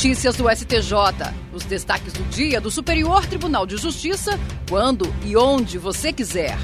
Notícias do STJ. Os destaques do dia do Superior Tribunal de Justiça, quando e onde você quiser.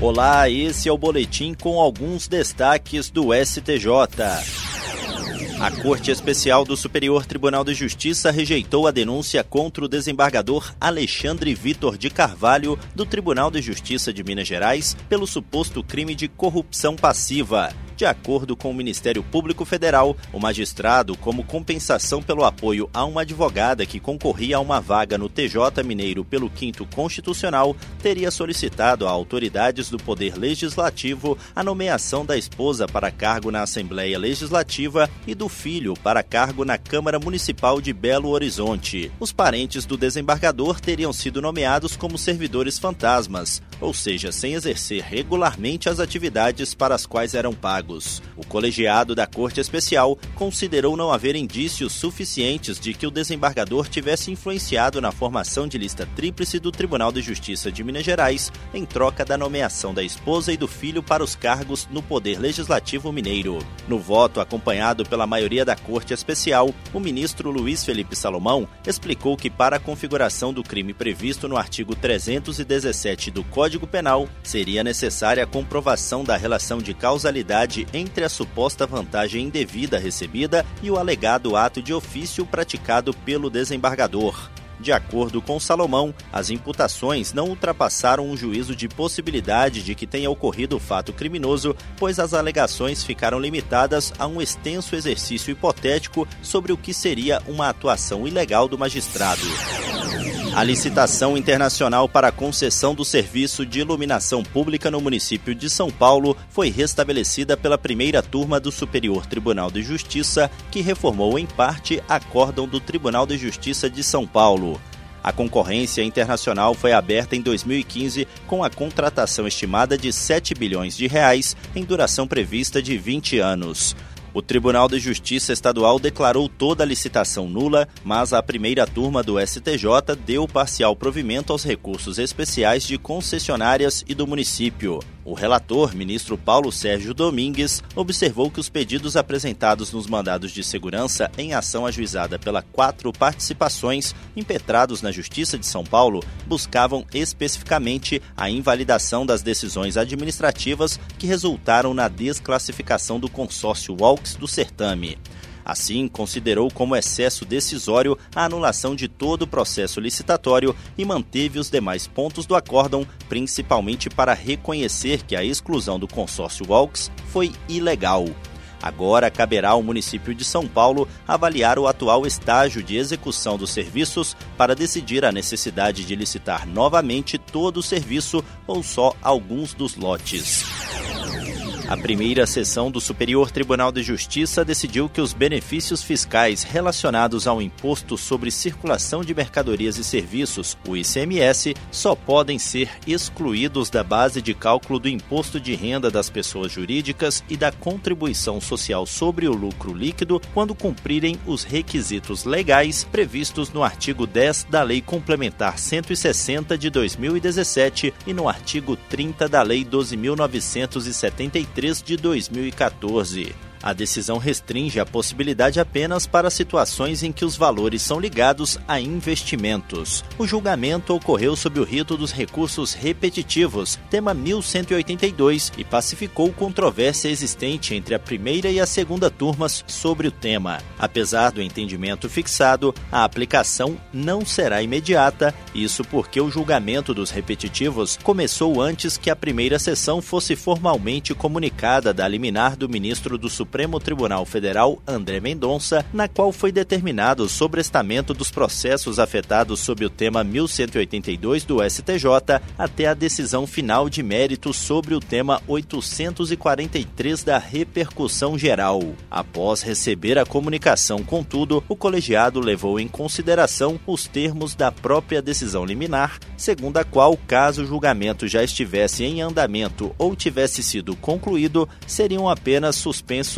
Olá, esse é o boletim com alguns destaques do STJ. A Corte Especial do Superior Tribunal de Justiça rejeitou a denúncia contra o desembargador Alexandre Vitor de Carvalho, do Tribunal de Justiça de Minas Gerais, pelo suposto crime de corrupção passiva. De acordo com o Ministério Público Federal, o magistrado, como compensação pelo apoio a uma advogada que concorria a uma vaga no TJ Mineiro pelo Quinto Constitucional, teria solicitado a autoridades do Poder Legislativo a nomeação da esposa para cargo na Assembleia Legislativa e do filho para cargo na Câmara Municipal de Belo Horizonte. Os parentes do desembargador teriam sido nomeados como servidores fantasmas, ou seja, sem exercer regularmente as atividades para as quais eram pagos. O colegiado da Corte Especial considerou não haver indícios suficientes de que o desembargador tivesse influenciado na formação de lista tríplice do Tribunal de Justiça de Minas Gerais em troca da nomeação da esposa e do filho para os cargos no Poder Legislativo Mineiro. No voto acompanhado pela maioria da Corte Especial, o ministro Luiz Felipe Salomão explicou que para a configuração do crime previsto no artigo 317 do Código Penal, seria necessária a comprovação da relação de causalidade entre a suposta vantagem indevida recebida e o alegado ato de ofício praticado pelo desembargador. De acordo com Salomão, as imputações não ultrapassaram o juízo de possibilidade de que tenha ocorrido o fato criminoso, pois as alegações ficaram limitadas a um extenso exercício hipotético sobre o que seria uma atuação ilegal do magistrado. A licitação internacional para a concessão do serviço de iluminação pública no município de São Paulo foi restabelecida pela primeira turma do Superior Tribunal de Justiça, que reformou em parte acórdão do Tribunal de Justiça de São Paulo. A concorrência internacional foi aberta em 2015 com a contratação estimada de 7 bilhões de reais em duração prevista de 20 anos. O Tribunal de Justiça Estadual declarou toda a licitação nula, mas a primeira turma do STJ deu parcial provimento aos recursos especiais de concessionárias e do município. O relator, ministro Paulo Sérgio Domingues, observou que os pedidos apresentados nos mandados de segurança em ação ajuizada pela quatro participações impetrados na Justiça de São Paulo buscavam especificamente a invalidação das decisões administrativas que resultaram na desclassificação do consórcio Do certame. Assim, considerou como excesso decisório a anulação de todo o processo licitatório e manteve os demais pontos do acórdão, principalmente para reconhecer que a exclusão do consórcio Walks foi ilegal. Agora caberá ao município de São Paulo avaliar o atual estágio de execução dos serviços para decidir a necessidade de licitar novamente todo o serviço ou só alguns dos lotes. A primeira sessão do Superior Tribunal de Justiça decidiu que os benefícios fiscais relacionados ao Imposto sobre Circulação de Mercadorias e Serviços, o ICMS, só podem ser excluídos da base de cálculo do Imposto de Renda das Pessoas Jurídicas e da Contribuição Social sobre o Lucro Líquido quando cumprirem os requisitos legais previstos no artigo 10 da Lei Complementar 160 de 2017 e no artigo 30 da Lei 12.973 3 de 2014. A decisão restringe a possibilidade apenas para situações em que os valores são ligados a investimentos. O julgamento ocorreu sob o rito dos recursos repetitivos, tema 1182, e pacificou controvérsia existente entre a primeira e a segunda turmas sobre o tema. Apesar do entendimento fixado, a aplicação não será imediata, isso porque o julgamento dos repetitivos começou antes que a primeira sessão fosse formalmente comunicada da liminar do ministro do Supremo Supremo Tribunal Federal André Mendonça, na qual foi determinado o sobrestamento dos processos afetados sob o tema 1182 do STJ até a decisão final de mérito sobre o tema 843 da repercussão geral. Após receber a comunicação, contudo, o colegiado levou em consideração os termos da própria decisão liminar, segundo a qual, caso o julgamento já estivesse em andamento ou tivesse sido concluído, seriam apenas suspensos